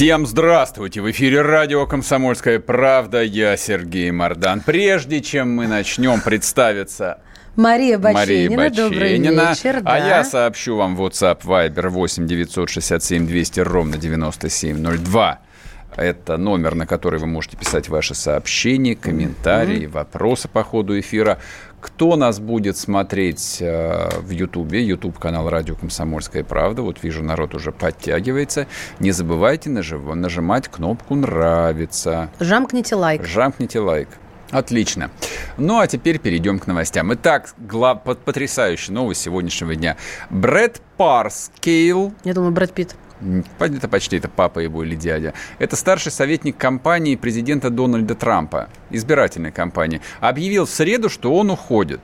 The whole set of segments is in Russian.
Всем здравствуйте! В эфире радио «Комсомольская правда». Я Сергей Мордан. Прежде чем мы начнем представиться Мария Баченина, Мария добрый Баченина. вечер. А да. я сообщу вам WhatsApp Viber 8 967 200 ровно 9702. Это номер, на который вы можете писать ваши сообщения, комментарии, вопросы по ходу эфира. Кто нас будет смотреть э, в Ютубе, Ютуб канал Радио Комсомольская правда. Вот вижу, народ уже подтягивается. Не забывайте нажив- нажимать кнопку «Нравится». Жамкните лайк. Жамкните лайк. Отлично. Ну, а теперь перейдем к новостям. Итак, гла- под- потрясающая новость сегодняшнего дня. Брэд Парскейл, Я думаю, Брэд Питт. Это почти это папа его или дядя, это старший советник компании президента Дональда Трампа, избирательной кампании, объявил в среду, что он уходит.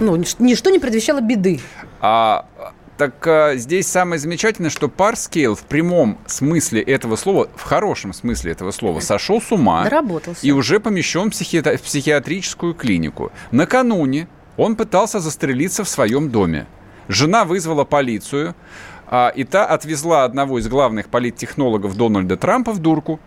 Ну, нич- ничто не предвещало беды. А, так а, здесь самое замечательное, что Парскейл в прямом смысле этого слова, в хорошем смысле этого слова, сошел с ума. Доработался. и уже помещен в, психиатр- в психиатрическую клинику. Накануне он пытался застрелиться в своем доме. Жена вызвала полицию, и та отвезла одного из главных политтехнологов Дональда Трампа в дурку.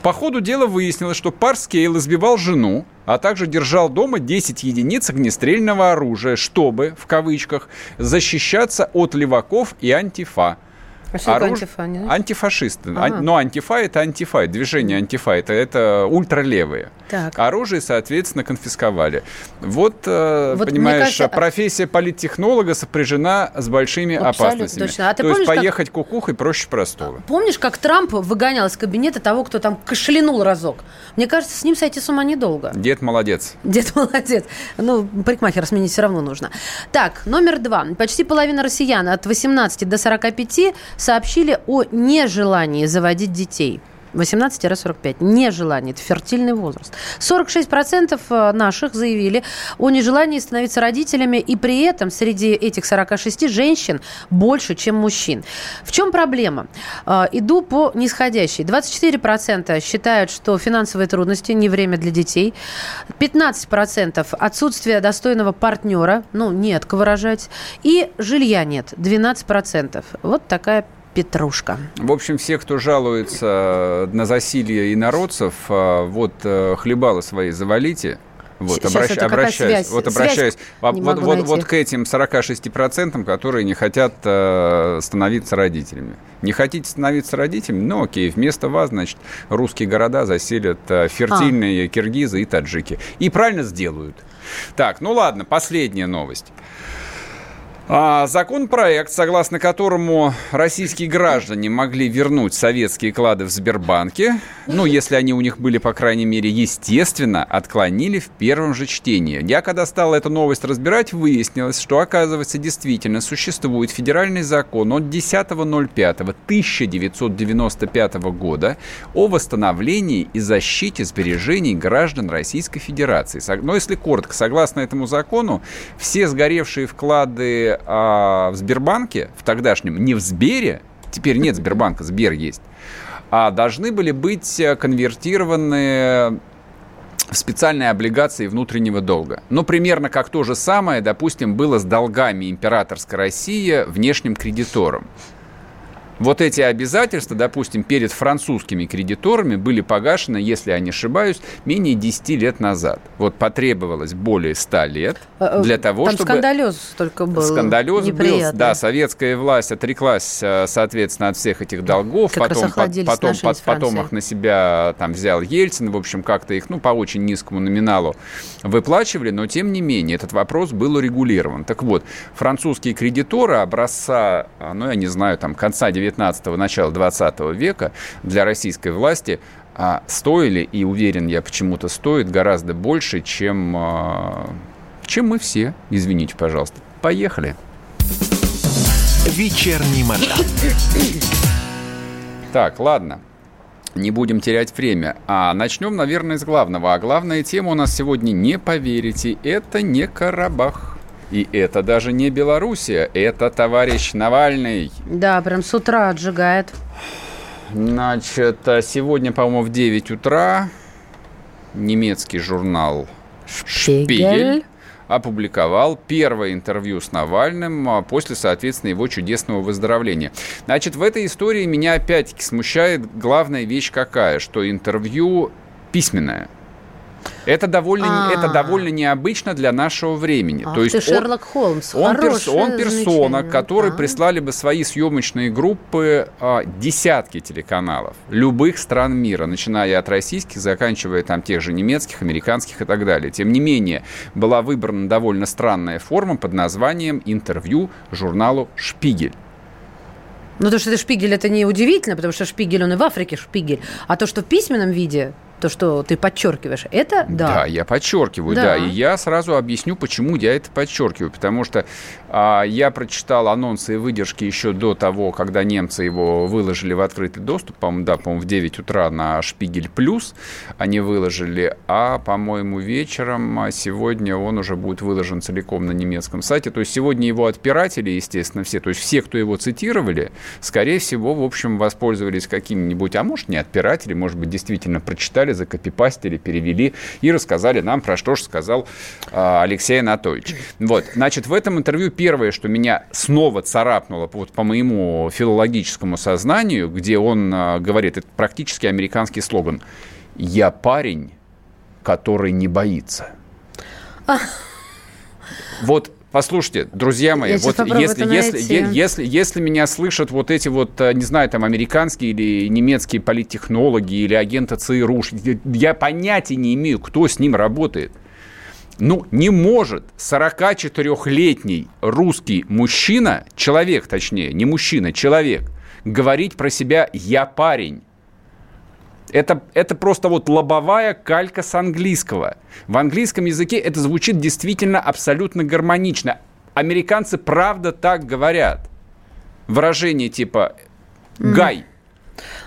По ходу дела выяснилось, что Парскейл избивал жену, а также держал дома 10 единиц огнестрельного оружия, чтобы, в кавычках, защищаться от леваков и антифа. А что такое Оруж- антифа, не знаешь? Антифашисты. Ага. Ан- Но антифа это антифа, движение антифа это, это ультралевые. Так. Оружие, соответственно, конфисковали. Вот, э, Вот понимаешь, кажется, а- профессия политтехнолога сопряжена с большими Абсолютно опасностями. точно. А ты То есть помнишь, как- поехать кукухой проще простого. Помнишь, как Трамп выгонял из кабинета того, кто там кашлянул разок? Мне кажется, с ним сойти с ума недолго. Дед молодец. Дед молодец. Ну, парикмахера сменить все равно нужно. Так, номер два. Почти половина россиян от 18 до 45 сообщили о нежелании заводить детей. 18-45. Нежелание. Это фертильный возраст. 46% наших заявили о нежелании становиться родителями, и при этом среди этих 46 женщин больше, чем мужчин. В чем проблема? Э, Иду по нисходящей. 24% считают, что финансовые трудности не время для детей. 15% отсутствие достойного партнера, ну, нет, выражать. И жилья нет, 12%. Вот такая петрушка. В общем, все, кто жалуется на засилие инородцев, а, вот э, хлебало свои завалите. Вот, Сейчас обращ- это обращаюсь, связь? вот Связь обращаюсь а, не вот, вот, найти. вот к этим 46%, которые не хотят э, становиться родителями. Не хотите становиться родителями? Ну, окей, вместо вас, значит, русские города заселят э, фертильные киргизы и таджики. И правильно сделают. Так, ну ладно, последняя новость. А, Законопроект, согласно которому российские граждане могли вернуть советские клады в Сбербанке, ну, если они у них были, по крайней мере, естественно, отклонили в первом же чтении. Я, когда стал эту новость разбирать, выяснилось, что, оказывается, действительно существует федеральный закон от 10.05.1995 года о восстановлении и защите сбережений граждан Российской Федерации. Но если коротко, согласно этому закону, все сгоревшие вклады а, в Сбербанке, в тогдашнем, не в Сбере, теперь нет Сбербанка, Сбер есть, а должны были быть э, конвертированы в специальные облигации внутреннего долга. Ну, примерно как то же самое, допустим, было с долгами императорской России внешним кредиторам. Вот эти обязательства, допустим, перед французскими кредиторами были погашены, если я не ошибаюсь, менее 10 лет назад. Вот потребовалось более 100 лет для того, Э, Там чтобы... скандалез только был. Скандалез был, да, советская власть отреклась, э, соответственно, от всех этих долгов, Как потом, потом, потом Францией. их на себя там взял Ельцин, в общем, как-то их, ну, по очень низкому номиналу выплачивали, но тем не менее этот вопрос был урегулирован. Так вот, французские кредиторы образца, ну, я не знаю, там, конца 19-го, начала 20 века для российской власти а, стоили, и уверен я, почему-то стоят гораздо больше, чем, а, чем мы все. Извините, пожалуйста. Поехали. Вечерний Мордан. Так, ладно. не будем терять время. А начнем, наверное, с главного. А главная тема у нас сегодня, не поверите, это не Карабах. И это даже не Белоруссия, это товарищ Навальный. Да, прям с утра отжигает. Значит, сегодня, по-моему, в 9 утра немецкий журнал Шпигель, Шпигель опубликовал первое интервью с Навальным а после, соответственно, его чудесного выздоровления. Значит, в этой истории меня опять-таки смущает главная вещь какая, что интервью письменное – это довольно, это а. довольно необычно для нашего времени. Ах, То есть ты Шерлок Холмс. Он, перс, он персона, который да. прислали бы свои съемочные группы а, десятки телеканалов любых стран мира, начиная от российских, заканчивая там тех же немецких, американских и так далее. Тем не менее, была выбрана довольно странная форма под названием интервью журналу «Шпигель». Ну, то, что это шпигель, это не удивительно, потому что шпигель, он и в Африке шпигель. А то, что в письменном виде, то, что ты подчеркиваешь, это да. Да, я подчеркиваю, да. да. И я сразу объясню, почему я это подчеркиваю. Потому что я прочитал анонсы и выдержки еще до того, когда немцы его выложили в открытый доступ. По-моему, да, по-моему, в 9 утра на Шпигель Плюс они выложили. А, по-моему, вечером а сегодня он уже будет выложен целиком на немецком сайте. То есть сегодня его отпиратели, естественно, все. То есть все, кто его цитировали, скорее всего, в общем, воспользовались какими-нибудь, а может, не отпиратели, может быть, действительно прочитали закопипастили, перевели и рассказали нам про что же сказал э, Алексей Анатольевич. Вот, значит, в этом интервью первое, что меня снова царапнуло вот по моему филологическому сознанию, где он э, говорит, это практически американский слоган, «Я парень, который не боится». Вот Послушайте, друзья мои, вот если, если, если, если меня слышат вот эти вот, э, не знаю, там, американские или немецкие политтехнологи или агенты ЦРУ, я понятия не имею, кто с ним работает. Ну, не может 44-летний русский мужчина, человек точнее, не мужчина, человек, говорить про себя «я парень». Это, это просто вот лобовая калька с английского. В английском языке это звучит действительно абсолютно гармонично. Американцы правда так говорят. Выражение типа «гай».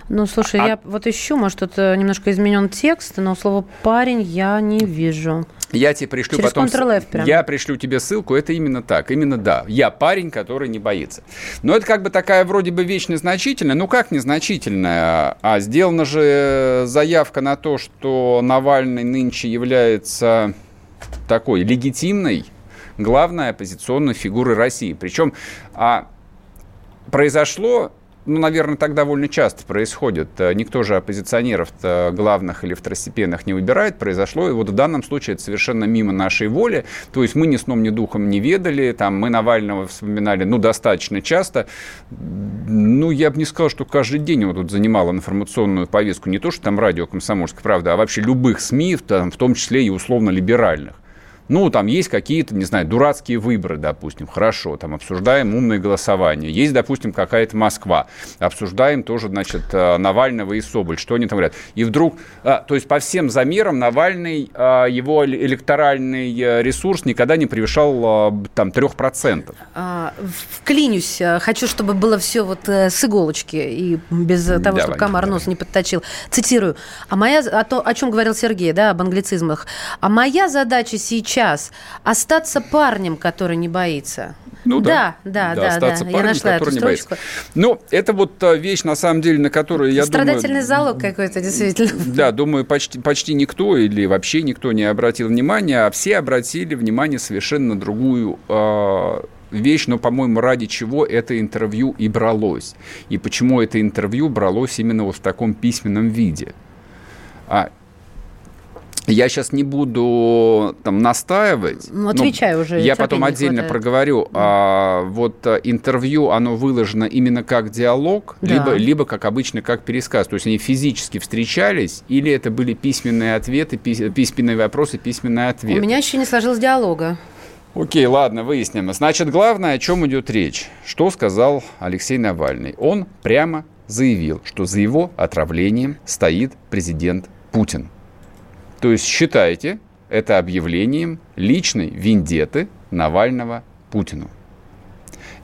Ну, слушай, а... я вот ищу, может, тут э, немножко изменен текст, но слово «парень» я не вижу. Я тебе пришлю Через потом... прям. Я пришлю тебе ссылку, это именно так, именно да. Я парень, который не боится. Но это как бы такая вроде бы вещь незначительная. Ну как незначительная? А сделана же заявка на то, что Навальный нынче является такой легитимной главной оппозиционной фигурой России. Причем а, произошло ну, наверное, так довольно часто происходит. Э, никто же оппозиционеров главных или второстепенных не выбирает. Произошло, и вот в данном случае это совершенно мимо нашей воли. То есть мы ни сном, ни духом не ведали. Там мы Навального вспоминали, ну, достаточно часто. Ну, я бы не сказал, что каждый день его тут занимал информационную повестку. Не то, что там радио «Комсомольская правда», а вообще любых СМИ, там, в том числе и условно-либеральных. Ну, там есть какие-то, не знаю, дурацкие выборы, допустим. Хорошо, там обсуждаем умное голосование. Есть, допустим, какая-то Москва. Обсуждаем тоже, значит, э, Навального и Соболь. Что они там говорят? И вдруг, а, то есть по всем замерам Навальный, а, его электоральный э, ресурс никогда не превышал а, там 3%. А, вклинюсь. Хочу, чтобы было все вот с иголочки и без того, давай, чтобы комар нос не подточил. Цитирую. А моя, а то, о чем говорил Сергей, да, об англицизмах. А моя задача сейчас сейчас остаться парнем, который не боится. Ну да, да, да, да. Остаться да. Парнем, я нашла эту строчку. Боится. Ну, это вот та вещь, на самом деле, на которую я Страдательный думаю... залог какой-то, действительно. Да, думаю, почти, почти никто или вообще никто не обратил внимания, а все обратили внимание совершенно другую э, вещь, но, по-моему, ради чего это интервью и бралось. И почему это интервью бралось именно вот в таком письменном виде. А я сейчас не буду там настаивать. Ну, отвечай уже. Я потом отдельно хватает. проговорю. А, вот а, интервью, оно выложено именно как диалог, да. либо, либо, как обычно, как пересказ. То есть они физически встречались, или это были письменные ответы, письменные вопросы, письменные ответы. У меня еще не сложилось диалога. Окей, ладно, выясним. Значит, главное, о чем идет речь. Что сказал Алексей Навальный? Он прямо заявил, что за его отравлением стоит президент Путин. То есть считайте это объявлением личной вендеты Навального Путину.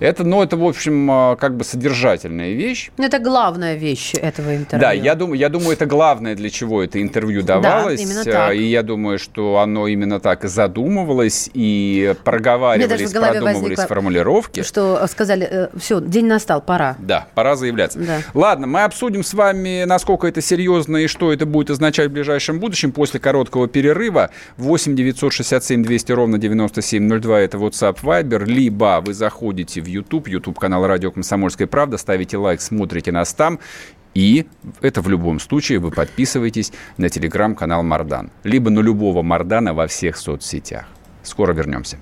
Это, ну, это, в общем, а, как бы содержательная вещь. Ну, это главная вещь этого интервью. Да, я думаю, я думаю, это главное, для чего это интервью давалось. Да, именно так. И я думаю, что оно именно так и задумывалось, и проговаривались, продумывались формулировки. Что сказали, э, все, день настал, пора. Да, пора заявляться. Да. Ладно, мы обсудим с вами, насколько это серьезно и что это будет означать в ближайшем будущем после короткого перерыва. 8 967 200 ровно 9702 это WhatsApp Viber, либо вы заходите в YouTube, YouTube канал Радио Комсомольская правда, ставите лайк, смотрите нас там. И это в любом случае вы подписываетесь на телеграм-канал Мардан. Либо на любого Мардана во всех соцсетях. Скоро вернемся.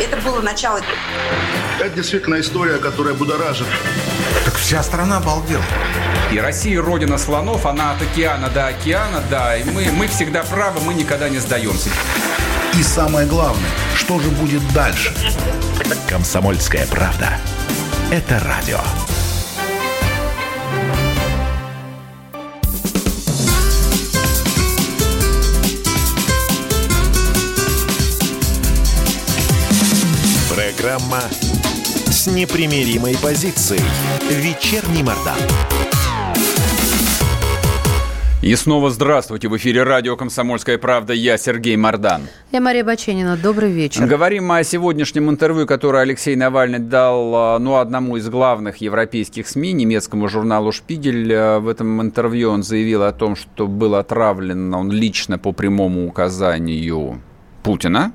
Это было начало. Это действительно история, которая будоражит. Так вся страна обалдела. И Россия родина слонов, она от океана до океана, да, и мы, мы всегда правы, мы никогда не сдаемся. И самое главное, что же будет дальше? Комсомольская правда. Это радио. Программа с непримиримой позицией. Вечерний Мордан. И снова здравствуйте. В эфире радио «Комсомольская правда». Я Сергей Мордан. Я Мария Баченина. Добрый вечер. Говорим о сегодняшнем интервью, которое Алексей Навальный дал а, ну, одному из главных европейских СМИ, немецкому журналу «Шпигель». А, в этом интервью он заявил о том, что был отравлен он лично по прямому указанию Путина.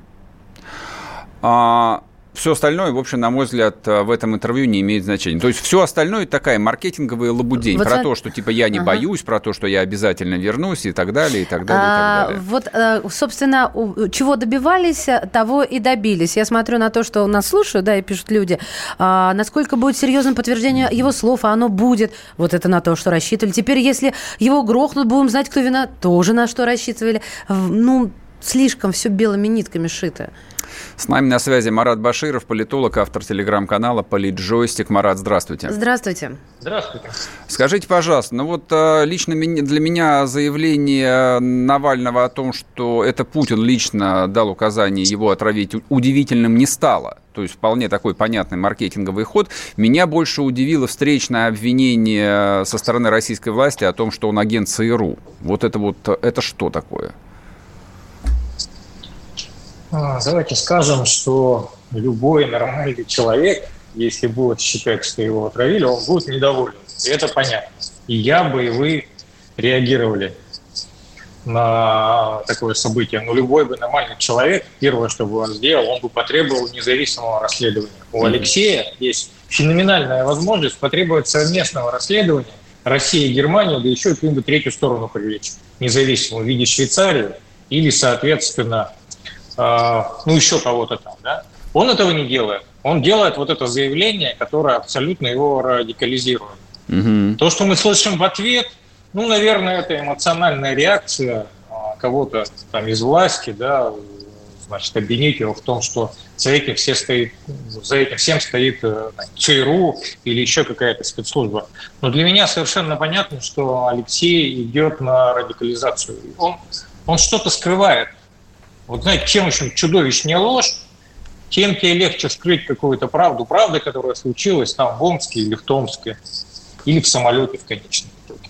А, все остальное, в общем, на мой взгляд, э, в этом интервью не имеет значения. То есть все остальное такая маркетинговая лабудень вот про за... то, что типа я не ага. боюсь, про то, что я обязательно вернусь и так далее, и так далее, а, и так далее. Вот, э, собственно, чего добивались, того и добились. Я смотрю на то, что нас слушают, да, и пишут люди, а, насколько будет серьезным подтверждение его слов, а оно будет. Вот это на то, что рассчитывали. Теперь, если его грохнут, будем знать, кто вина, тоже на что рассчитывали. Ну, слишком все белыми нитками шито. С нами на связи Марат Баширов, политолог, автор телеграм-канала «Политджойстик». Марат, здравствуйте. Здравствуйте. Здравствуйте. Скажите, пожалуйста, ну вот э, лично для меня заявление Навального о том, что это Путин лично дал указание его отравить, удивительным не стало. То есть вполне такой понятный маркетинговый ход. Меня больше удивило встречное обвинение со стороны российской власти о том, что он агент ЦРУ. Вот это вот, это что такое? А, давайте скажем, что любой нормальный человек, если будет считать, что его отравили, он будет недоволен. И это понятно. И я бы, и вы реагировали на такое событие. Но любой бы нормальный человек, первое, что бы он сделал, он бы потребовал независимого расследования. У Алексея есть феноменальная возможность потребовать совместного расследования России и Германии, да еще и какую-нибудь третью сторону привлечь, независимую, в виде Швейцарии или, соответственно, ну, еще кого-то там, да, он этого не делает. Он делает вот это заявление, которое абсолютно его радикализирует. Угу. То, что мы слышим в ответ, ну, наверное, это эмоциональная реакция а, кого-то там из власти, да, значит, обвинить его в том, что за этим, все стоит, за этим всем стоит э, ЦРУ или еще какая-то спецслужба. Но для меня совершенно понятно, что Алексей идет на радикализацию. Он, он что-то скрывает. Вот знаете, чем очень чудовищнее ложь, тем тебе легче скрыть какую-то правду. Правда, которая случилась там в Омске или в Томске, или в самолете в конечном итоге.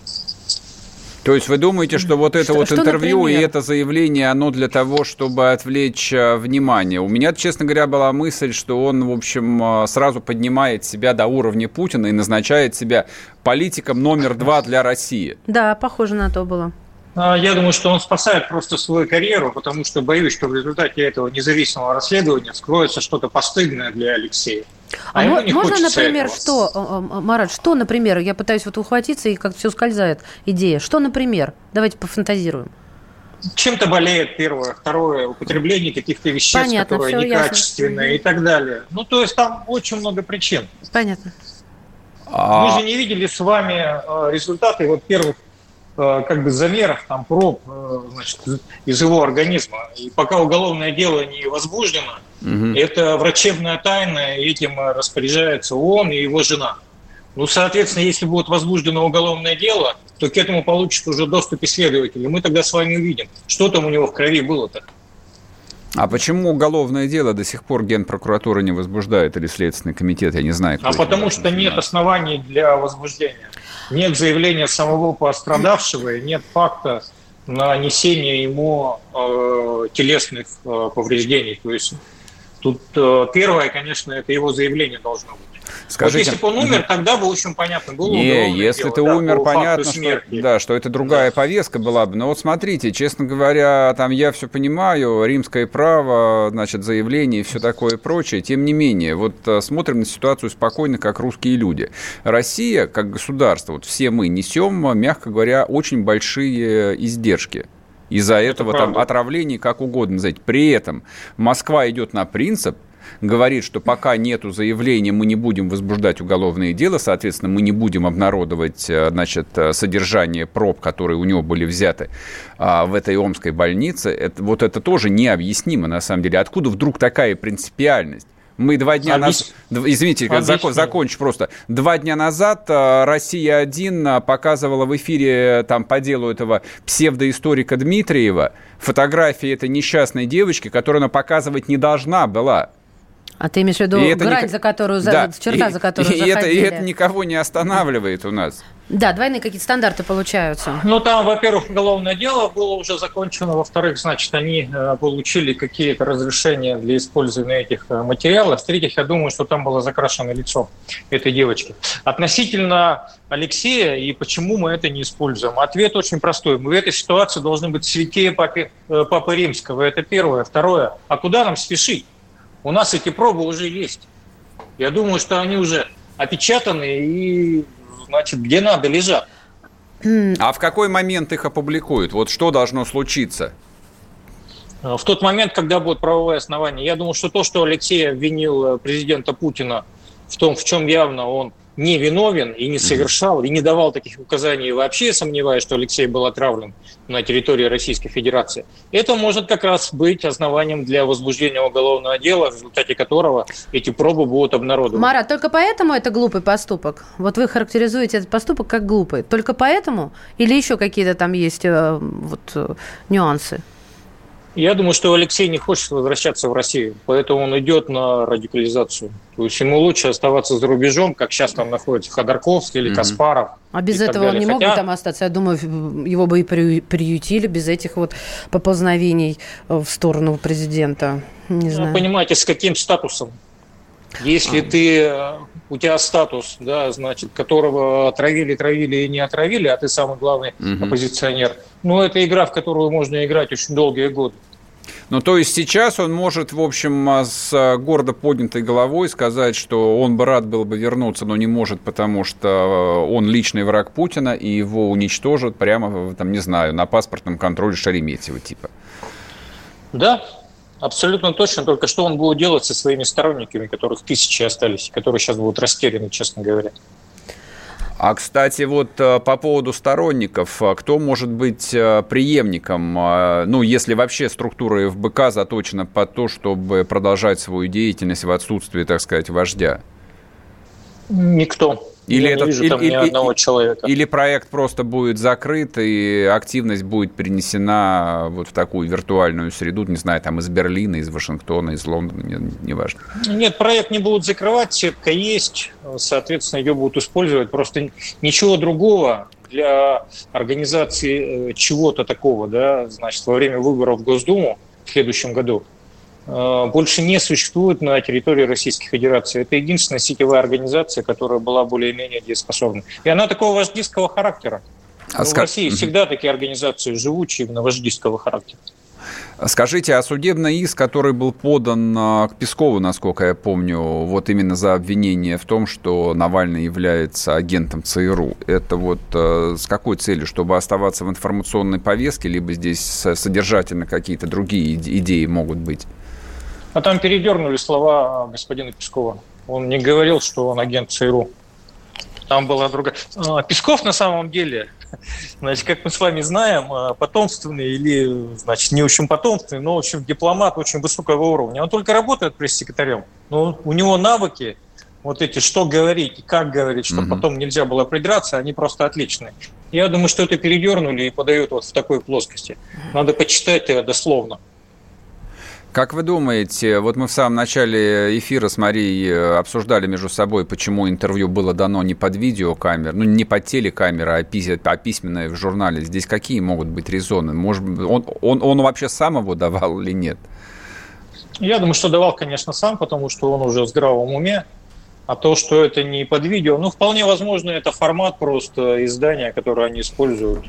То есть вы думаете, что вот это что, вот что, интервью например? и это заявление, оно для того, чтобы отвлечь э, внимание? У меня, честно говоря, была мысль, что он, в общем, э, сразу поднимает себя до уровня Путина и назначает себя политиком номер два для России. Да, похоже на то было. А, я думаю, что он спасает просто свою карьеру, потому что боюсь, что в результате этого независимого расследования скроется что-то постыдное для Алексея. А, а можно, например, этого. что, Марат, что, например, я пытаюсь вот ухватиться и как все скользает идея. Что, например? Давайте пофантазируем. Чем-то болеет первое, второе, употребление каких-то веществ, Понятно, которые некачественные ясно. и так далее. Ну, то есть там очень много причин. Понятно. А Мы же не видели с вами э, результаты вот первых Э, как бы замеров, там, проб э, значит, из его организма. И пока уголовное дело не возбуждено, угу. это врачебная тайна, этим распоряжается он и его жена. Ну, соответственно, если будет возбуждено уголовное дело, то к этому получит уже доступ исследователи. Мы тогда с вами увидим, что там у него в крови было-то. А почему уголовное дело до сих пор Генпрокуратура не возбуждает или Следственный комитет? Я не знаю. А потому что нет оснований для возбуждения. Нет заявления самого пострадавшего и нет факта нанесения ему э, телесных э, повреждений. То есть тут э, первое, конечно, это его заявление должно быть. Скажите, вот если бы он умер, тогда бы очень понятно было. Не, если дело, ты да, умер, понятно, что, да, что это другая да. повестка была бы. Но вот смотрите, честно говоря, там я все понимаю, римское право, значит, заявление и все такое прочее. Тем не менее, вот э, смотрим на ситуацию спокойно, как русские люди. Россия, как государство, вот все мы несем, мягко говоря, очень большие издержки. Из-за этого это там отравлений как угодно назовите. При этом Москва идет на принцип, говорит, что пока нету заявления, мы не будем возбуждать уголовные дела, соответственно, мы не будем обнародовать э, значит, э, содержание проб, которые у него были взяты а, в этой омской больнице. Это, вот это тоже необъяснимо, на самом деле. Откуда вдруг такая принципиальность? Мы два дня назад... Извините, закон, закончу просто. Два дня назад э, «Россия-1» показывала в эфире там по делу этого псевдоисторика Дмитриева фотографии этой несчастной девочки, которую она показывать не должна была. А ты имеешь в виду и грань, не... за которую, да. черта, и, за которую и, заходили? Это, и это никого не останавливает у нас. Да, двойные какие-то стандарты получаются. Ну, там, во-первых, уголовное дело было уже закончено, во-вторых, значит, они э, получили какие-то разрешения для использования этих э, материалов, в-третьих, я думаю, что там было закрашено лицо этой девочки. Относительно Алексея и почему мы это не используем, ответ очень простой. Мы в этой ситуации должны быть святее Папы, э, Папы Римского, это первое. Второе, а куда нам спешить? У нас эти пробы уже есть. Я думаю, что они уже опечатаны и, значит, где надо лежат. А в какой момент их опубликуют? Вот что должно случиться? В тот момент, когда будет правовое основание. Я думаю, что то, что Алексей обвинил э, президента Путина в том, в чем явно он не виновен и не совершал, и не давал таких указаний. вообще я сомневаюсь, что Алексей был отравлен на территории Российской Федерации. Это может как раз быть основанием для возбуждения уголовного дела, в результате которого эти пробы будут обнародованы. Мара, только поэтому это глупый поступок? Вот вы характеризуете этот поступок как глупый. Только поэтому? Или еще какие-то там есть э, вот, э, нюансы? Я думаю, что Алексей не хочет возвращаться в Россию, поэтому он идет на радикализацию. То есть ему лучше оставаться за рубежом, как сейчас там находится Ходорковский или Каспаров. А без этого он не Хотя... мог бы там остаться? Я думаю, его бы и приютили без этих вот поползновений в сторону президента. Не знаю. понимаете, с каким статусом? Если а. ты, у тебя статус, да, значит, которого отравили, травили и не отравили, а ты самый главный угу. оппозиционер, ну, это игра, в которую можно играть очень долгие годы. Ну, то есть сейчас он может, в общем, а, с а, гордо поднятой головой сказать, что он бы рад был бы вернуться, но не может, потому что а, он личный враг Путина, и его уничтожат прямо, там, не знаю, на паспортном контроле Шереметьева типа. Да, абсолютно точно. Только что он будет делать со своими сторонниками, которых тысячи остались, которые сейчас будут растеряны, честно говоря. А, кстати, вот э, по поводу сторонников, э, кто может быть э, преемником, ну, если вообще структура ФБК заточена под то, чтобы продолжать свою деятельность в отсутствии, так сказать, вождя? Никто. Или Я этот, не вижу там или, ни одного человека. Или проект просто будет закрыт, и активность будет перенесена вот в такую виртуальную среду, не знаю, там из Берлина, из Вашингтона, из Лондона, неважно. Не Нет, проект не будут закрывать, сетка есть, соответственно, ее будут использовать. Просто ничего другого для организации э, чего-то такого, да, значит, во время выборов в Госдуму в следующем году – больше не существует на территории Российской Федерации. Это единственная сетевая организация, которая была более-менее дееспособна. И она такого вождистского характера. А ска... В России всегда такие организации живучие именно вождистского характера. Скажите, а судебный иск, который был подан а, к Пескову, насколько я помню, вот именно за обвинение в том, что Навальный является агентом ЦРУ, это вот э, с какой целью? Чтобы оставаться в информационной повестке, либо здесь содержательно какие-то другие идеи могут быть? А там передернули слова господина Пескова. Он не говорил, что он агент ЦРУ. Там была другая. А, Песков на самом деле, значит, как мы с вами знаем, а, потомственный или, значит, не очень потомственный, но, в общем, дипломат очень высокого уровня. Он только работает пресс-секретарем. Но у него навыки, вот эти, что говорить и как говорить, чтобы угу. потом нельзя было придраться, они просто отличные. Я думаю, что это передернули и подают вот в такой плоскости. Надо почитать дословно. Как вы думаете, вот мы в самом начале эфира с Марией э, обсуждали между собой, почему интервью было дано не под видеокамер, ну не под телекамеру, а, пись, а письменное в журнале. Здесь какие могут быть резоны? Может, он, он, он вообще сам его давал или нет? Я думаю, что давал, конечно, сам, потому что он уже в здравом уме. А то, что это не под видео, ну, вполне возможно, это формат просто издания, которое они используют.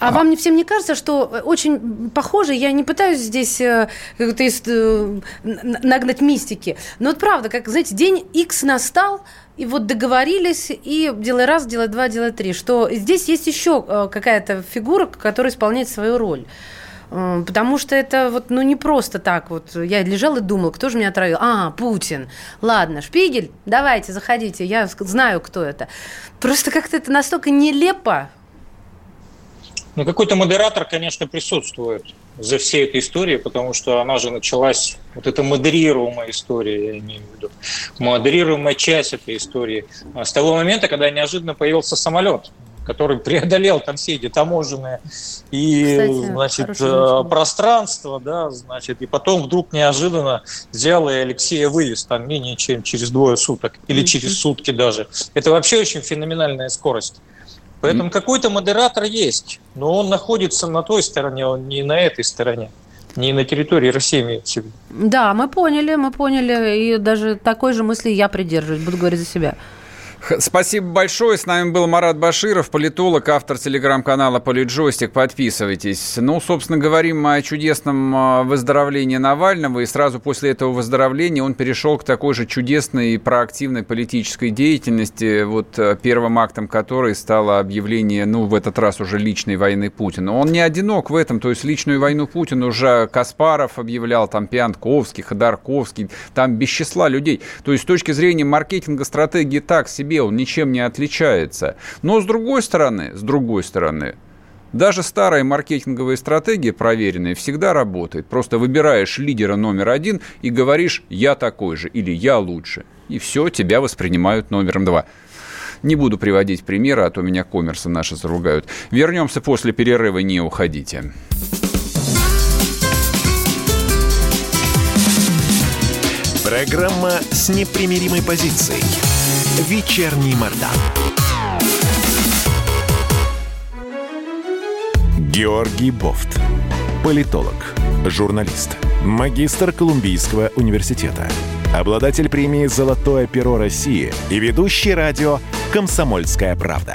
А, а вам всем не кажется, что очень похоже, я не пытаюсь здесь э, как-то э, нагнать мистики, но вот правда, как, знаете, день X настал, и вот договорились, и делай раз, делай два, делай три, что здесь есть еще э, какая-то фигура, которая исполняет свою роль. Потому что это вот, ну, не просто так вот. Я лежал и думал, кто же меня отравил? А, Путин. Ладно, Шпигель, давайте, заходите, я знаю, кто это. Просто как-то это настолько нелепо, ну, какой-то модератор, конечно, присутствует за всей этой историей, потому что она же началась, вот эта модерируемая история, я имею в виду, модерируемая часть этой истории, а с того момента, когда неожиданно появился самолет, который преодолел там все эти таможенные и Кстати, значит, э, пространство, да, значит, и потом вдруг неожиданно взял и Алексея вывез там менее чем через двое суток или mm-hmm. через сутки даже. Это вообще очень феноменальная скорость. Поэтому какой-то модератор есть, но он находится на той стороне, он не на этой стороне не на территории России имеется в виду. Да, мы поняли, мы поняли. И даже такой же мысли я придерживаюсь, буду говорить за себя. Спасибо большое. С нами был Марат Баширов, политолог, автор телеграм-канала Политджойстик. Подписывайтесь. Ну, собственно, говорим о чудесном а, выздоровлении Навального. И сразу после этого выздоровления он перешел к такой же чудесной и проактивной политической деятельности, вот а, первым актом которой стало объявление, ну, в этот раз уже личной войны Путина. Он не одинок в этом, то есть личную войну Путина уже Каспаров объявлял, там Пиантковский, Ходорковский, там без числа людей. То есть с точки зрения маркетинга стратегии так себе себе он ничем не отличается. Но с другой стороны, с другой стороны, даже старая маркетинговая стратегия, проверенная, всегда работает. Просто выбираешь лидера номер один и говоришь «я такой же» или «я лучше». И все, тебя воспринимают номером два. Не буду приводить примеры, а то меня коммерсы наши заругают. Вернемся после перерыва, не уходите. Программа с непримиримой позицией. Вечерний Мордан. Георгий Бофт. Политолог, журналист, магистр Колумбийского университета, обладатель премии «Золотое перо России» и ведущий радио «Комсомольская правда».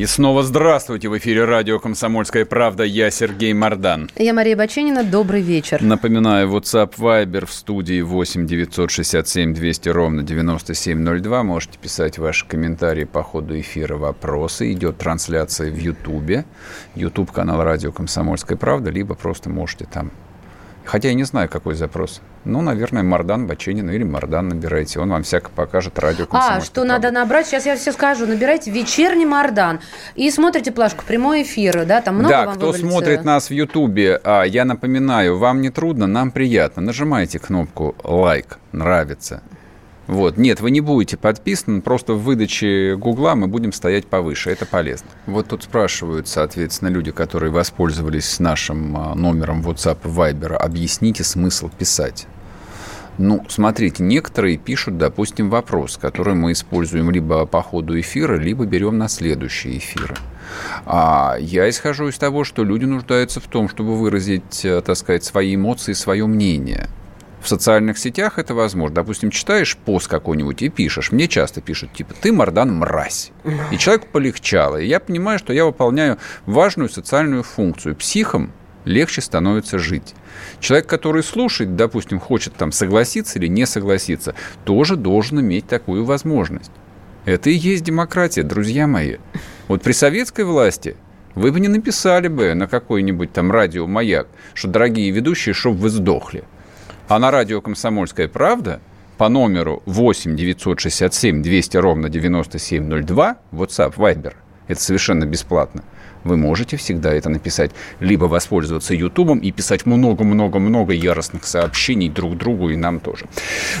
И снова здравствуйте. В эфире радио «Комсомольская правда». Я Сергей Мордан. Я Мария Баченина. Добрый вечер. Напоминаю, WhatsApp Viber в студии 8 967 200 ровно 9702. Можете писать ваши комментарии по ходу эфира, вопросы. Идет трансляция в Ютубе. Ютуб канал радио «Комсомольская правда». Либо просто можете там Хотя я не знаю, какой запрос. Ну, наверное, Мардан Баченин или Мардан набирайте. Он вам всяко покажет радио А, что надо набрать? Сейчас я все скажу. Набирайте «Вечерний Мардан». И смотрите плашку «Прямой эфир». Да, там много да, вам кто вывалится. смотрит нас в Ютубе, а, я напоминаю, вам не трудно, нам приятно. Нажимайте кнопку «Лайк», «Нравится». Вот. Нет, вы не будете подписаны, просто в выдаче Гугла мы будем стоять повыше, это полезно. Вот тут спрашивают, соответственно, люди, которые воспользовались нашим а, номером WhatsApp Viber, объясните смысл писать. Ну, смотрите, некоторые пишут, допустим, вопрос, который мы используем либо по ходу эфира, либо берем на следующие эфиры. А я исхожу из того, что люди нуждаются в том, чтобы выразить, э, так сказать, свои эмоции, свое мнение – в социальных сетях это возможно. Допустим, читаешь пост какой-нибудь и пишешь. Мне часто пишут, типа, ты, Мардан, мразь. И человеку полегчало. И я понимаю, что я выполняю важную социальную функцию. Психом легче становится жить. Человек, который слушает, допустим, хочет там согласиться или не согласиться, тоже должен иметь такую возможность. Это и есть демократия, друзья мои. Вот при советской власти вы бы не написали бы на какой-нибудь там радио «Маяк», что, дорогие ведущие, чтобы вы сдохли. А на радио «Комсомольская правда» по номеру 8 967 200 ровно 9702, WhatsApp, Viber, это совершенно бесплатно, вы можете всегда это написать. Либо воспользоваться Ютубом и писать много-много-много яростных сообщений друг другу и нам тоже.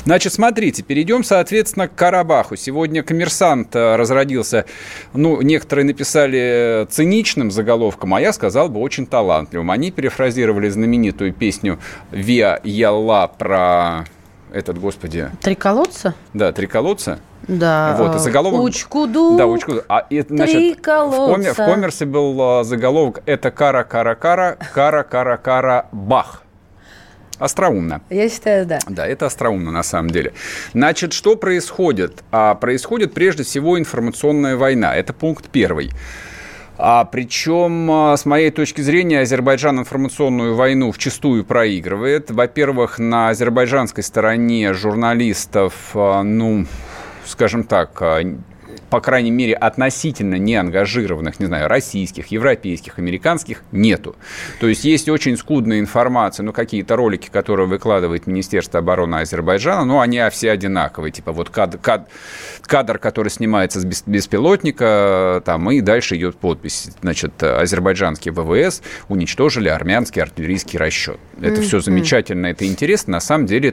Значит, смотрите, перейдем, соответственно, к Карабаху. Сегодня коммерсант э, разродился, ну, некоторые написали циничным заголовком, а я сказал бы очень талантливым. Они перефразировали знаменитую песню «Виа Ялла» про этот, господи... Три колодца? Да, три колодца. Да. Вот, и заголовок... Учку-ду. Да, учку А, и, значит, Три в, колодца. коме- в коммерсе был а, заголовок «Это кара-кара-кара, кара-кара-кара, бах». Остроумно. Я считаю, да. Да, это остроумно на самом деле. Значит, что происходит? А, происходит прежде всего информационная война. Это пункт первый. А, причем, а, с моей точки зрения, Азербайджан информационную войну вчастую проигрывает. Во-первых, на азербайджанской стороне журналистов, а, ну, скажем так, а, по крайней мере, относительно неангажированных, не знаю, российских, европейских, американских, нету. То есть есть очень скудная информация, ну, какие-то ролики, которые выкладывает Министерство обороны Азербайджана, ну, они все одинаковые, типа вот кад- кад- кадр, который снимается с бес- беспилотника, там, и дальше идет подпись, значит, азербайджанские ВВС уничтожили армянский артиллерийский расчет. Это все замечательно, это интересно, на самом деле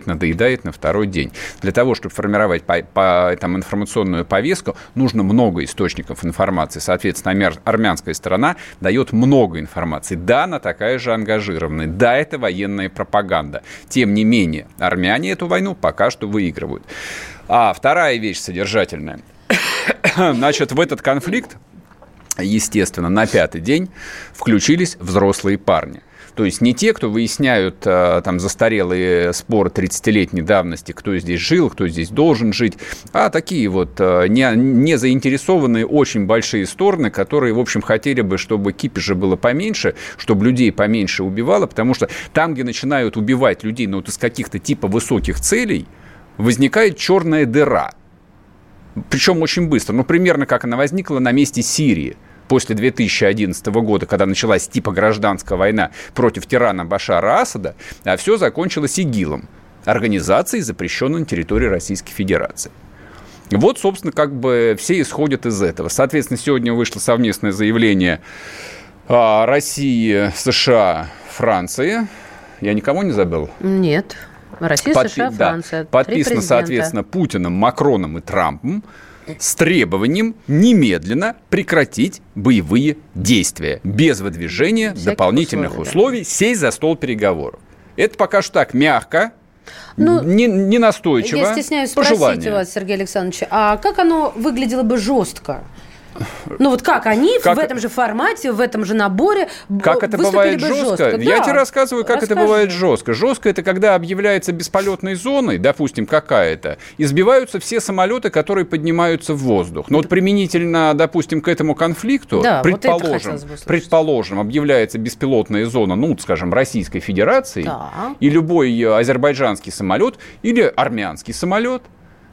нужно много источников информации. Соответственно, армян- армянская сторона дает много информации. Да, она такая же ангажированная. Да, это военная пропаганда. Тем не менее, армяне эту войну пока что выигрывают. А вторая вещь содержательная. Значит, в этот конфликт, естественно, на пятый день включились взрослые парни. То есть не те, кто выясняют э, там застарелые споры 30-летней давности, кто здесь жил, кто здесь должен жить, а такие вот э, не, не заинтересованные очень большие стороны, которые, в общем, хотели бы, чтобы кипиша было поменьше, чтобы людей поменьше убивало, потому что там, где начинают убивать людей, ну вот из каких-то типа высоких целей, возникает черная дыра. Причем очень быстро. Ну, примерно как она возникла на месте Сирии после 2011 года, когда началась типа гражданская война против тирана Башара Асада, а все закончилось ИГИЛом, организацией, запрещенной на территории Российской Федерации. Вот, собственно, как бы все исходят из этого. Соответственно, сегодня вышло совместное заявление а, России, США, Франции. Я никого не забыл? Нет. Россия, Подпи- США, да. Франция. Три Подписано, соответственно, Путиным, Макроном и Трампом с требованием немедленно прекратить боевые действия без выдвижения Всяких дополнительных условий, да. условий, сесть за стол переговоров. Это пока что так мягко, Ну, не, не настойчиво, Я стесняюсь спросить у вас, Сергей Александрович, а как оно выглядело бы жестко? Ну вот как они Как- в этом же формате, в этом же наборе Как это бывает бы жестко? Я Да. тебе рассказываю, как это Расскажи. бывает жестко. Жестко это когда объявляется бесполетной зоной, допустим, какая-то, и сбиваются все самолеты, которые поднимаются в воздух. Но вот применительно, допустим, к этому конфликту, Да, вот это предположим, услышать. предположим, объявляется беспилотная зона, ну, скажем, Российской Федерации, Так. и любой э, азербайджанский самолет или армянский самолет,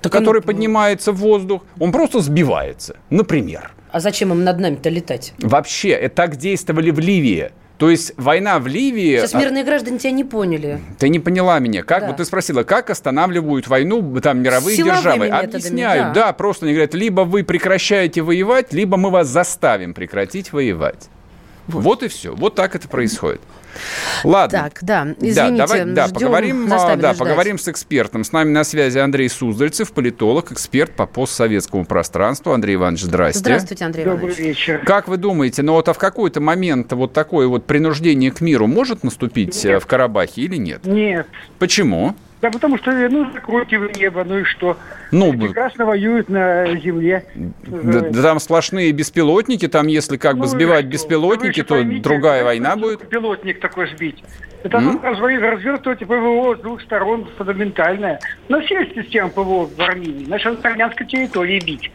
Так который он- поднимается в воздух, он просто сбивается, например. А зачем им над нами-то летать? Вообще, это так действовали в Ливии. То есть война в Ливии... Сейчас мирные граждане тебя не поняли. Ты не поняла меня. Как Да. вот ты спросила, как останавливают войну там мировые Силовыми державы? методами, Объясняют, да. да. просто они говорят, либо вы прекращаете воевать, либо мы вас заставим прекратить воевать. Вот, и все. Вот так это происходит. Ладно. Так, да, Да, извините, давай, да, ждем, поговорим, а, да, ждать. поговорим с экспертом. С нами на связи Андрей Суздальцев, политолог, эксперт по постсоветскому пространству. Андрей Иванович, здрасте. Здравствуйте, Андрей Добрый Иванович. вечер. Как вы думаете, ну вот а в какой-то момент вот такое вот принуждение к миру может наступить э, в Карабахе или нет? Нет. Почему? Да потому что, ну, закройте вы небо, ну и что? Ну, Прекрасно воюют на земле. да, да там сплошные беспилотники, там если как бы Ну, сбивать что? беспилотники, то поймите, другая война будет. Пилотник такой сбить. Это ну, разве- развертывать ПВО с двух сторон фундаментальное. Но все системы ПВО в Армении. Наша армянской территории бить.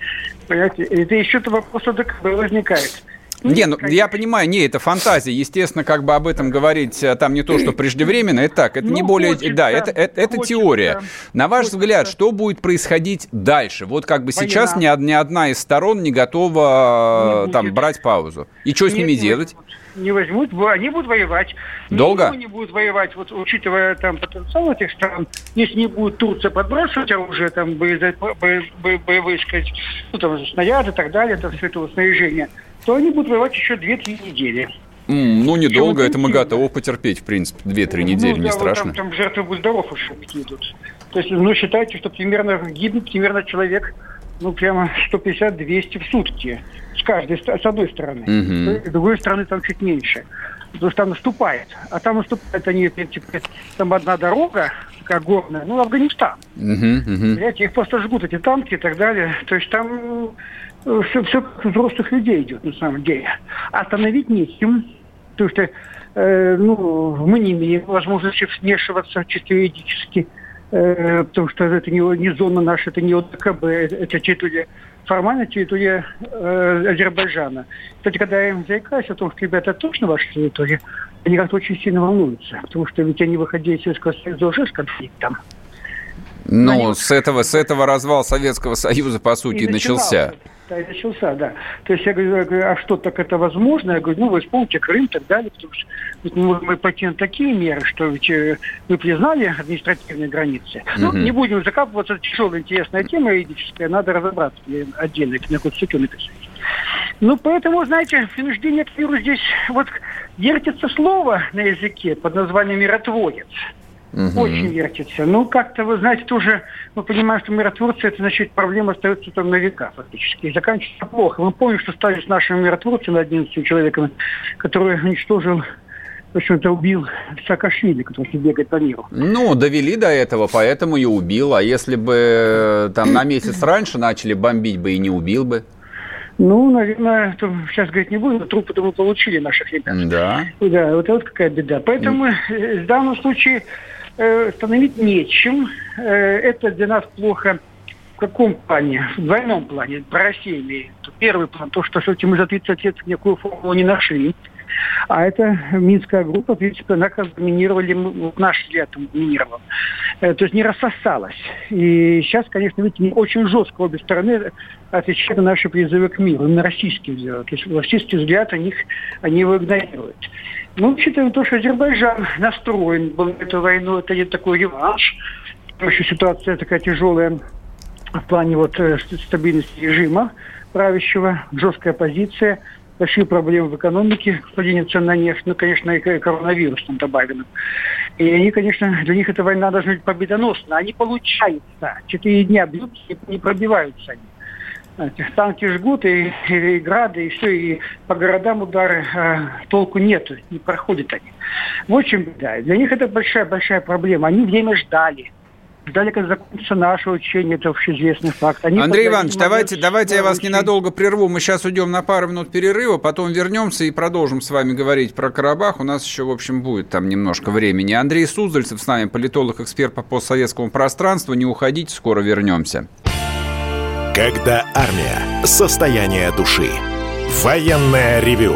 Понимаете? Это еще вопрос ОДКБ возникает. Не, ну я понимаю, не, это фантазия. Естественно, как бы об этом говорить э, там не то, что преждевременно, это так, это Ну, не более... хочется, да, это, это, это хочется, теория. На ваш хочется. взгляд, что будет происходить дальше? Вот как бы сейчас Война. ни, од- ни одна из сторон не готова Не э, там будет. брать паузу. И что с ними не делать? Не возьмут, во- они будут воевать. Долго? Никто не будут воевать, вот учитывая там потенциал этих стран. Если не будет Турция подбрасывать оружие, там боеза- бо- бо- боевые, сказать, ну там снаряды и так далее, там все это вот снаряжение, то они будут воевать еще 2-3 недели. М, ну, недолго, Чего это мы готовы потерпеть, в принципе, 2-3 Ну, недели, да, не вот страшно. Там, там жертвы будут здоров уже идут. То есть, ну, считайте, что примерно гибнет примерно человек, ну, прямо 150-200 в сутки. С каждой, с одной стороны. Мгм. С другой стороны там чуть меньше. Потому что там наступает. А там наступает они, в принципе, там одна дорога, такая горная, ну, Афганистан. Мгм. Понимаете, их просто жгут, эти танки и так далее. То есть там все, все взрослых людей идет, на самом деле. Остановить нечем, потому что э, ну, мы не имеем возможности вмешиваться чисто юридически, э, потому что это не, не зона наша, это не ОДКБ, это территория, формально территория э, Азербайджана. Кстати, когда я им заикаюсь о том, что, ребята, это точно ваша территория, они как-то очень сильно волнуются, потому что ведь они выходили из Советского Союза уже с конфликтом. Ну, с этого, с этого развал Советского Союза, по сути, и начался. Да, и начался, да. То есть я говорю, я говорю, а что, так это возможно? Я говорю, ну, вы вспомните Крым и так далее, потому что ведь мы и пойти на такие меры, что ведь э, мы признали административные границы. Ну, Мгм. не будем закапываться, это тяжелая, интересная тема юридическая, надо разобраться отдельно, это на статью написать. Ну, поэтому, знаете, принуждение к миру здесь, вот вертится слово на языке под названием «миротворец». Мгм. Очень вертится. Ну, как-то, вы знаете, тоже мы понимаем, что миротворцы, это значит, проблема остается там на века фактически. И заканчивается плохо. Мы помним, что стали с нашими миротворцами, 11 человеками, который уничтожил, в общем-то, убил Саакашвили, который бегает по миру. Ну, довели до этого, поэтому и убил. А если бы э, там на месяц раньше начали бомбить бы и не убил бы? Ну, наверное, сейчас говорить не буду, но трупы-то мы получили наших ребят. Да. Да, вот это вот какая беда. Поэтому э, в данном случае э, становить нечем. Э, это для нас плохо в каком плане? В двойном плане. Про Россию имею. Первый план, то, что все-таки мы за 30 лет никакую формулу не нашли. А это Минская группа, в принципе, она как доминировали, наш взгляд там доминировал. Э, То есть не рассосалась. И сейчас, конечно, видите, очень жестко обе стороны отвечают на наши призывы к миру, на российский взгляд. То есть российский взгляд, они, их- они его игнорируют. Ну, учитывая то, что Азербайджан настроен был на эту войну, это не такой реванш. Еще ситуация такая тяжелая в плане вот э, ст- стабильности режима правящего, жесткая позиция, большие проблемы в экономике, падение цен на нефть, ну, конечно, и коронавирус там добавлен. И они, конечно, для них эта война должна быть победоносна. Они получаются. Четыре дня бьются не пробиваются они. Танки жгут, и, и, грады, и все, и по городам удары а, толку нету, не проходят они. Вот чем беда. Для них это большая-большая проблема. Они время ждали. Ждали, когда закончится наше учение, это общеизвестный факт. Они Андрей Иванович, давайте, давайте я вас учение. ненадолго прерву. Мы сейчас уйдем на пару минут перерыва, потом вернемся и продолжим с вами говорить про Карабах. У нас еще, в общем, будет там немножко времени. Андрей Суздальцев с нами, политолог, эксперт по постсоветскому пространству. Не уходите, скоро вернемся. Когда армия. Состояние души. Военное ревю.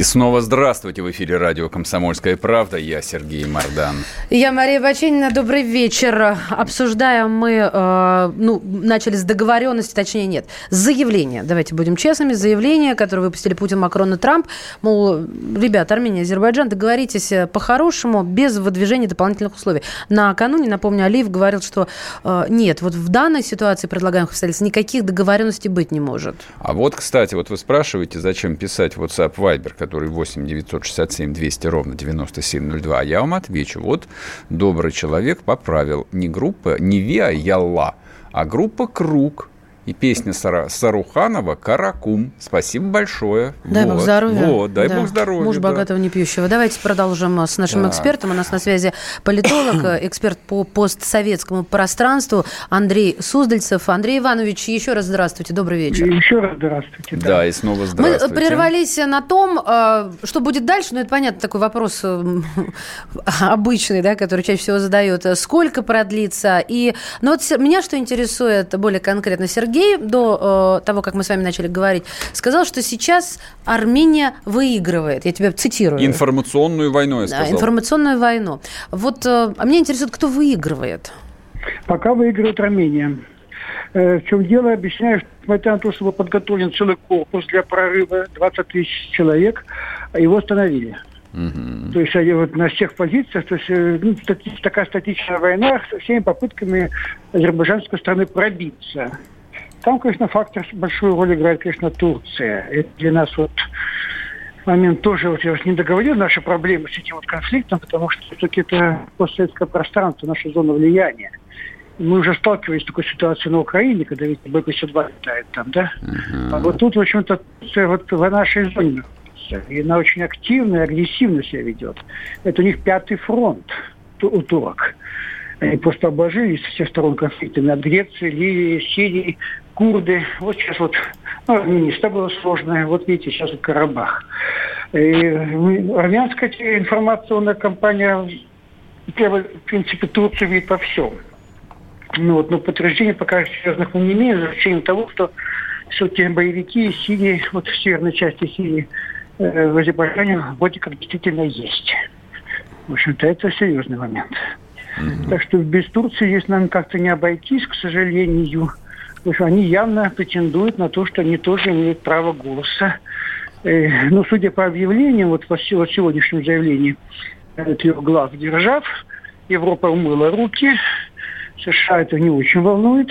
И снова здравствуйте. В эфире радио «Комсомольская правда». Я Сергей Мордан. Я Мария Баченина. Добрый вечер. Обсуждаем мы, э, ну, начали с договоренности, точнее нет, с заявления. Давайте будем честными. Заявление, которое выпустили Путин, Макрон и Трамп. Мол, ребят, Армения, Азербайджан, договоритесь э, по-хорошему, без выдвижения дополнительных условий. Накануне, напомню, Алиев говорил, что э, нет, вот в данной ситуации предлагаемых обстоятельств никаких договоренностей быть не может. А вот, кстати, вот вы спрашиваете, зачем писать WhatsApp Viber, который 8 967 200 ровно 9702. А я вам отвечу. Вот добрый человек поправил не группа, не ВИА Ялла, а группа Круг. И песня Сара, Саруханова «Каракум». Спасибо большое. Дай вот. бог здоровья. Вот, дай да. бог здоровья. Муж да. богатого не пьющего. Давайте продолжим с нашим да. экспертом. У нас на связи политолог, эксперт по постсоветскому пространству Андрей Суздальцев. Андрей Иванович, еще раз здравствуйте, добрый вечер. Еще раз здравствуйте. Да, да и снова здравствуйте. Мы прервались на том, э, что будет дальше, но это понятно, такой вопрос э, обычный, да, который чаще всего задают. Сколько продлится? И, но вот меня что интересует более конкретно, Сергей, Сергей до э, того, как мы с вами начали говорить, сказал, что сейчас Армения выигрывает. Я тебя цитирую. Информационную войну, я сказал. Да, информационную войну. Вот, э, а меня интересует, кто выигрывает? Пока выигрывает Армения. Э, в чем дело, объясняю, несмотря на то, что был подготовлен целый корпус для прорыва, 20 тысяч человек, его остановили. Угу. То есть они вот на всех позициях, то есть э, ну, стати, такая статичная война со всеми попытками азербайджанской страны пробиться. Там, конечно, фактор большую роль играет, конечно, Турция. Это для нас вот момент тоже, вот я вас не договорил, наши проблемы с этим вот конфликтом, потому что все-таки это постсоветское пространство, наша зона влияния. Мы уже сталкивались с такой ситуацией на Украине, когда ведь Б-52 летает там, да? Uh-huh. А вот тут, в общем-то, вот в нашей зоне находится. И она очень активно и агрессивно себя ведет. Это у них пятый фронт у турок. Они просто обложились со всех сторон конфликтами. От Греции, Ливии, Сирии, курды. Вот сейчас вот, ну, армянисто было сложное. Вот видите, сейчас вот Карабах. И армянская информационная компания, в принципе, Турцию видит во всем. Ну вот, но подтверждения пока серьезных мы не имеем, за исключением того, что все-таки боевики из Сирии, вот в северной части Сирии, э, в Азербайджане вроде как действительно есть. В общем-то, это серьезный момент. Mm-hmm. Так что без Турции, если нам как-то не обойтись, к сожалению, Потому что они явно претендуют на то, что они тоже имеют право голоса. Э, ну, судя по объявлениям, вот по сегодняшнему заявлению э, трех глав держав, Европа умыла руки, США это не очень волнует,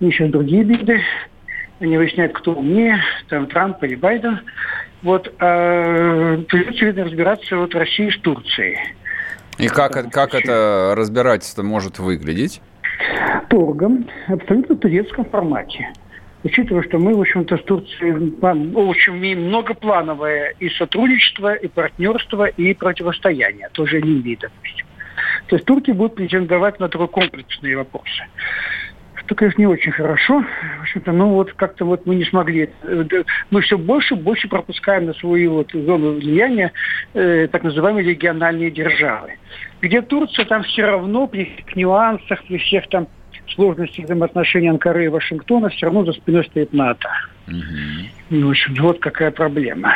у сейчас другие беды, они выясняют, кто умнее, там Трамп или Байден. Вот, а придется, видно, разбираться вот России с Турцией. И как, как это разбирательство может выглядеть? Торгом абсолютно турецком формате. Учитывая, что мы, в общем-то, с Турцией в общем, имеем многоплановое и сотрудничество, и партнерство, и противостояние, тоже Ливии, допустим. То есть турки будут претендовать на такой комплексные вопросы что, конечно, не очень хорошо. В общем-то, ну вот как-то вот мы не смогли. Э, мы все больше и больше пропускаем на свою вот зону влияния э, так называемые региональные державы. Где Турция, там все равно при нюансах, при всех там сложностях взаимоотношений Анкары и Вашингтона все равно за спиной стоит НАТО. Угу. Ну, в общем, вот какая проблема.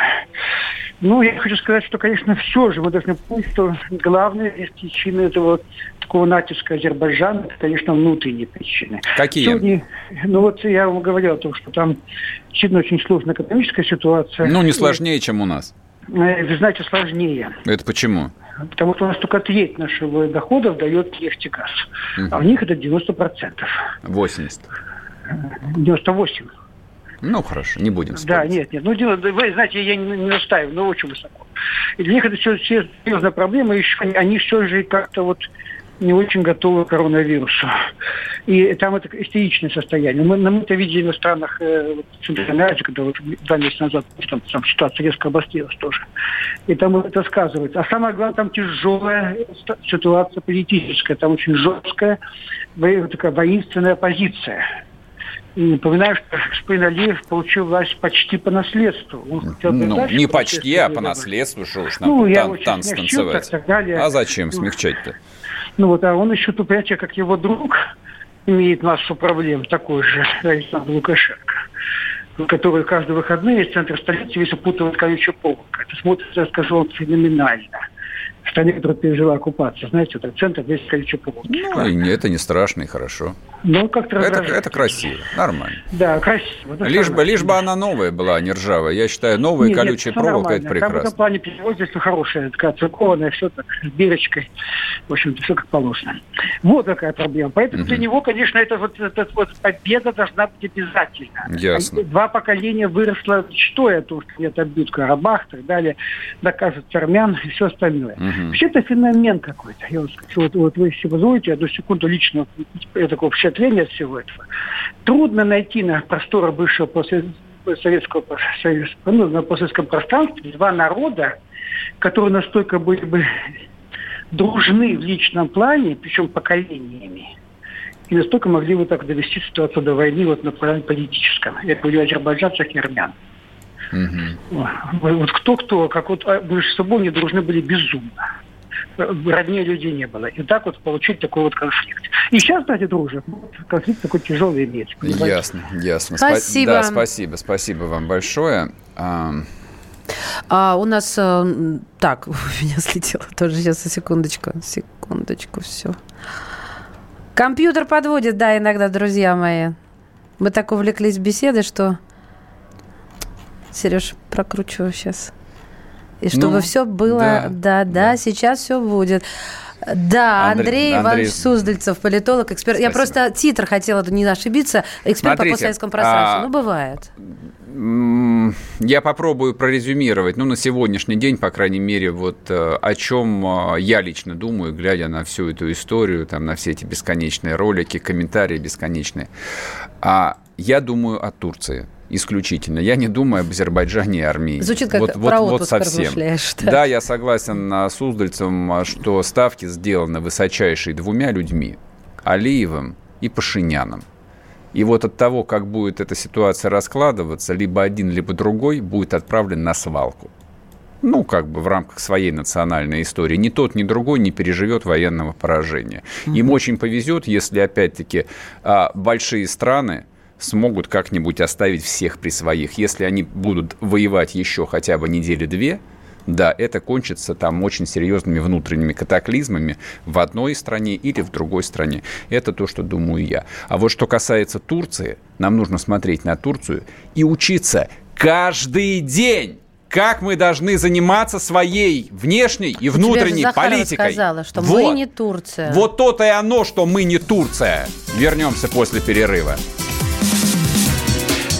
Ну, я хочу сказать, что, конечно, все же мы должны помнить, что главная причина этого такого натиска Азербайджана, это, конечно, внутренние причины. Какие? Сегодня, ну, вот я вам говорил о том, что там действительно очень сложная экономическая ситуация. Ну, не сложнее, чем у нас. Э, вы знаете, сложнее. Это почему? Потому что у нас только треть нашего доходов дает нефть и газ. Угу. А у них это 90%. 80. 98. Ну, хорошо, не будем спорить. Да, нет, нет. Ну, дело, вы знаете, я не, не настаиваю, но очень высоко. И для них это все серьезная проблема, еще, они все же как-то вот не очень готовы к коронавирусу. И там это истеричное состояние. Мы, мы это видели в странах э, Центральной Азии, когда вот два месяца назад там, там ситуация резко обострилась тоже. И там это сказывается. А самое главное, там тяжелая ситуация политическая, там очень жесткая такая воинственная позиция. И напоминаю, что господин Алиев получил власть почти по наследству. Он ну, дальше, не почти, а по наследству, что уж нам ну, тан- танц танцевать. Так, так далее. А зачем смягчать-то? Ну вот, а он еще, понимаете, как его друг имеет массу проблем, такой же Александр Лукашенко. которые каждые выходные из центра столицы весь опутывают колючая проволока. Это смотрится, я скажу феноменально стране, которая пережила оккупацию. Знаете, это центр весь колючей проволоки. Ну, и это не страшно и хорошо. Ну, как-то это, это красиво, нормально. Да, красиво. Это лишь, бы, лишь бы она новая была, а не ржавая. Я считаю, новая нет, колючая нет, проволока – это прекрасно. Там в этом плане производительство хорошее, такая циркованная, все так, с бирочкой. В общем-то, все как положено. Вот какая проблема. Поэтому угу. для него, конечно, это вот, это вот победа должна быть обязательно. Ясно. Два поколения выросло, что это, что нет отбит Карабах и так далее, доказывают армян и все остальное. Угу. Вообще это феномен какой-то. Я вот, вот, вот вы, если позволите, одну секунду лично такого впечатления от всего этого. Трудно найти на просторах бывшего после советского, ну, на постсоветском пространстве два народа, которые настолько были бы дружны в личном плане, причем поколениями, и настолько могли бы так довести ситуацию до войны вот на плане политическом. Я говорю азербайджанцах и армян. Угу. Вот кто-кто, как вот между собой не дружны были безумно. Роднее людей не было. И так вот получить такой вот конфликт. И сейчас, кстати, дружат. Конфликт такой тяжелый имеется. Ясно, ясно. Спасибо. Да, спасибо, спасибо вам большое. А у нас... Э, так, у меня слетело тоже сейчас, секундочку. Секундочку, все. Компьютер подводит, да, иногда, друзья мои. Мы так увлеклись беседой, что Сереж, прокручиваю сейчас. И чтобы ну, все было, да, да, да, сейчас все будет. Да, Андрей, Андрей Иванович Суздальцев, политолог, эксперт. Спасибо. Я просто титр хотела не ошибиться. Эксперт Смотрите, по постсоветскому пространству. А... Ну, бывает. Я попробую прорезюмировать, ну, на сегодняшний день, по крайней мере, вот э, о чем э, я лично думаю, глядя на всю эту историю, там, на все эти бесконечные ролики, комментарии бесконечные. А я думаю о Турции исключительно. Я не думаю об Азербайджане и Армении. Звучит как вот, про вот, вот совсем. Да. да, я согласен с Уздальцем, что ставки сделаны высочайшие двумя людьми, Алиевым и Пашиняном. И вот от того, как будет эта ситуация раскладываться, либо один, либо другой будет отправлен на свалку. Ну, как бы в рамках своей национальной истории. Ни тот, ни другой не переживет военного поражения. Им очень повезет, если, опять-таки, а, большие страны смогут как-нибудь оставить всех при своих. Если они будут воевать еще хотя бы недели две, да, это кончится там очень серьезными внутренними катаклизмами в одной стране или в другой стране. Это то, что думаю я. А вот что касается Турции, нам нужно смотреть на Турцию и учиться каждый день как мы должны заниматься своей внешней и внутренней Тебе политикой. сказала, что вот. мы не Турция. Вот то-то и оно, что мы не Турция. Вернемся после перерыва.